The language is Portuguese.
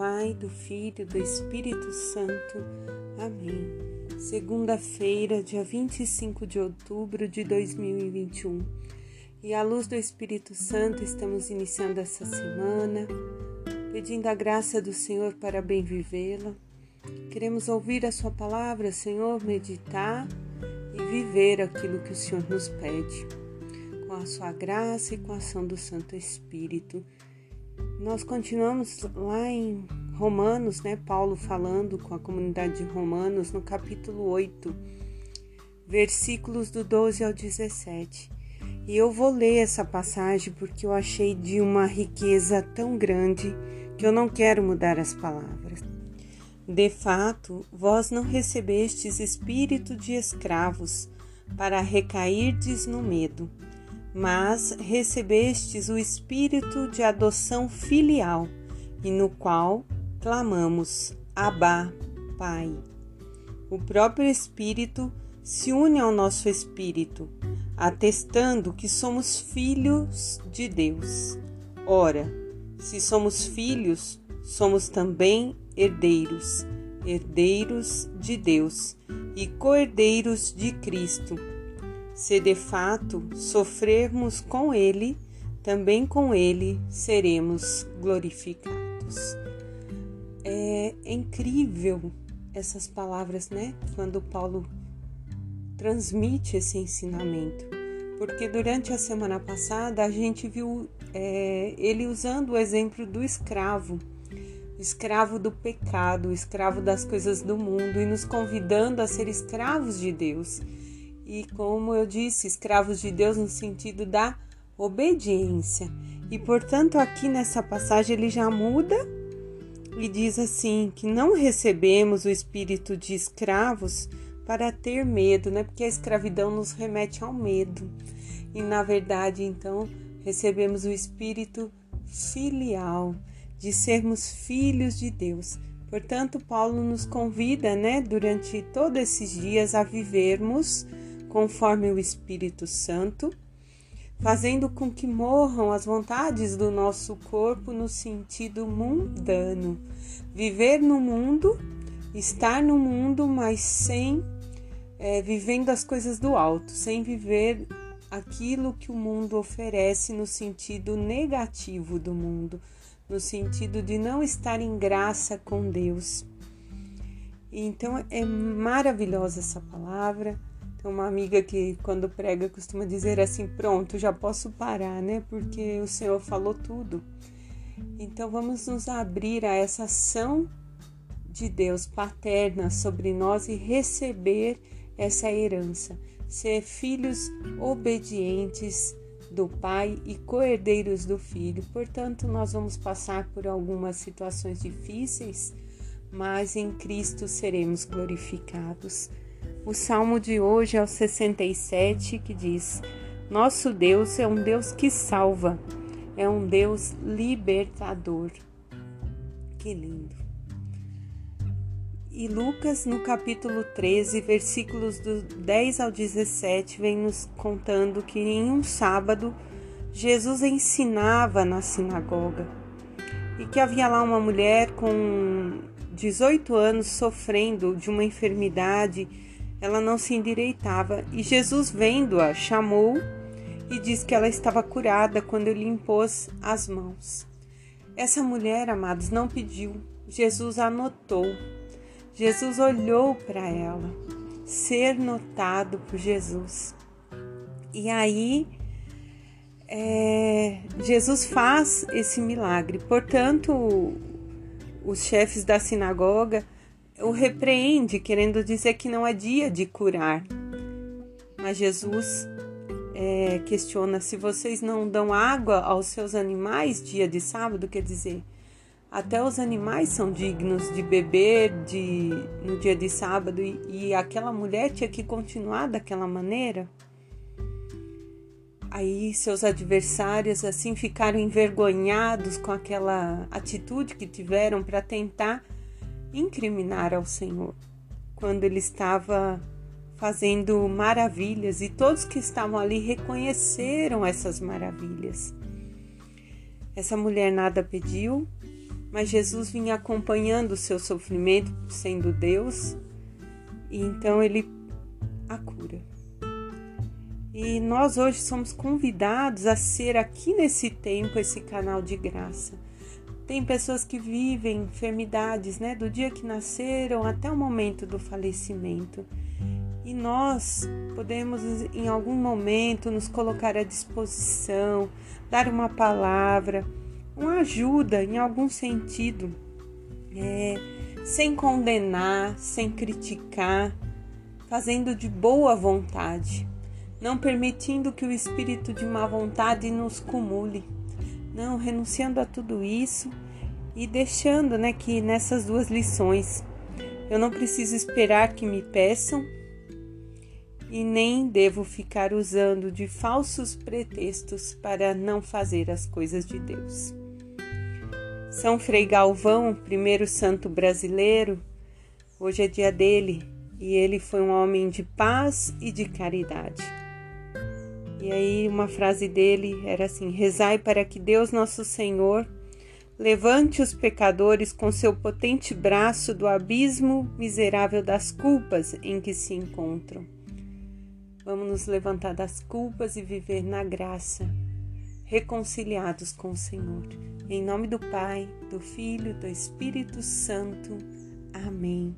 Pai, do Filho e do Espírito Santo. Amém. Segunda-feira, dia 25 de outubro de 2021. E à luz do Espírito Santo, estamos iniciando essa semana, pedindo a graça do Senhor para bem vivê-la. Queremos ouvir a Sua palavra, Senhor, meditar e viver aquilo que o Senhor nos pede, com a Sua graça e com a ação do Santo Espírito. Nós continuamos lá em Romanos, né? Paulo falando com a comunidade de Romanos no capítulo 8, versículos do 12 ao 17. E eu vou ler essa passagem porque eu achei de uma riqueza tão grande que eu não quero mudar as palavras. De fato, vós não recebestes espírito de escravos para recairdes no medo mas recebestes o espírito de adoção filial, e no qual clamamos: Abá, Pai. O próprio Espírito se une ao nosso espírito, atestando que somos filhos de Deus. Ora, se somos filhos, somos também herdeiros, herdeiros de Deus e co-herdeiros de Cristo se de fato sofrermos com Ele, também com Ele seremos glorificados. É, incrível essas palavras, né? Quando Paulo transmite esse ensinamento, porque durante a semana passada a gente viu é, ele usando o exemplo do escravo, escravo do pecado, escravo das coisas do mundo e nos convidando a ser escravos de Deus e, como eu disse, escravos de Deus no sentido da obediência. E, portanto, aqui nessa passagem ele já muda e diz assim: que não recebemos o espírito de escravos para ter medo, né? Porque a escravidão nos remete ao medo. E, na verdade, então, recebemos o espírito filial, de sermos filhos de Deus. Portanto, Paulo nos convida, né, durante todos esses dias a vivermos conforme o Espírito Santo, fazendo com que morram as vontades do nosso corpo no sentido mundano. Viver no mundo, estar no mundo, mas sem é, vivendo as coisas do alto, sem viver aquilo que o mundo oferece no sentido negativo do mundo, no sentido de não estar em graça com Deus. Então é maravilhosa essa palavra tem uma amiga que, quando prega, costuma dizer assim: Pronto, já posso parar, né? Porque o Senhor falou tudo. Então, vamos nos abrir a essa ação de Deus paterna sobre nós e receber essa herança. Ser filhos obedientes do Pai e co-herdeiros do Filho. Portanto, nós vamos passar por algumas situações difíceis, mas em Cristo seremos glorificados. O salmo de hoje é o 67 que diz: Nosso Deus é um Deus que salva, é um Deus libertador. Que lindo. E Lucas, no capítulo 13, versículos do 10 ao 17, vem nos contando que em um sábado Jesus ensinava na sinagoga e que havia lá uma mulher com 18 anos sofrendo de uma enfermidade ela não se endireitava e Jesus, vendo-a, chamou e disse que ela estava curada quando ele impôs as mãos. Essa mulher, amados, não pediu, Jesus anotou. Jesus olhou para ela, ser notado por Jesus. E aí, é, Jesus faz esse milagre. Portanto, os chefes da sinagoga o repreende, querendo dizer que não é dia de curar. Mas Jesus é, questiona: se vocês não dão água aos seus animais dia de sábado, quer dizer, até os animais são dignos de beber de, no dia de sábado e, e aquela mulher tinha que continuar daquela maneira. Aí seus adversários assim ficaram envergonhados com aquela atitude que tiveram para tentar incriminar ao Senhor quando ele estava fazendo maravilhas e todos que estavam ali reconheceram essas maravilhas. Essa mulher nada pediu, mas Jesus vinha acompanhando o seu sofrimento, sendo Deus, e então ele a cura. E nós hoje somos convidados a ser aqui nesse tempo esse canal de graça. Tem pessoas que vivem enfermidades, né, do dia que nasceram até o momento do falecimento. E nós podemos, em algum momento, nos colocar à disposição, dar uma palavra, uma ajuda em algum sentido, é, sem condenar, sem criticar, fazendo de boa vontade, não permitindo que o espírito de má vontade nos cumule, não renunciando a tudo isso e deixando, né, que nessas duas lições eu não preciso esperar que me peçam e nem devo ficar usando de falsos pretextos para não fazer as coisas de Deus. São Frei Galvão, primeiro santo brasileiro, hoje é dia dele, e ele foi um homem de paz e de caridade. E aí uma frase dele era assim: rezai para que Deus nosso Senhor levante os pecadores com seu potente braço do abismo miserável das culpas em que se encontram. Vamos nos levantar das culpas e viver na graça, reconciliados com o Senhor. Em nome do Pai, do Filho, do Espírito Santo. Amém.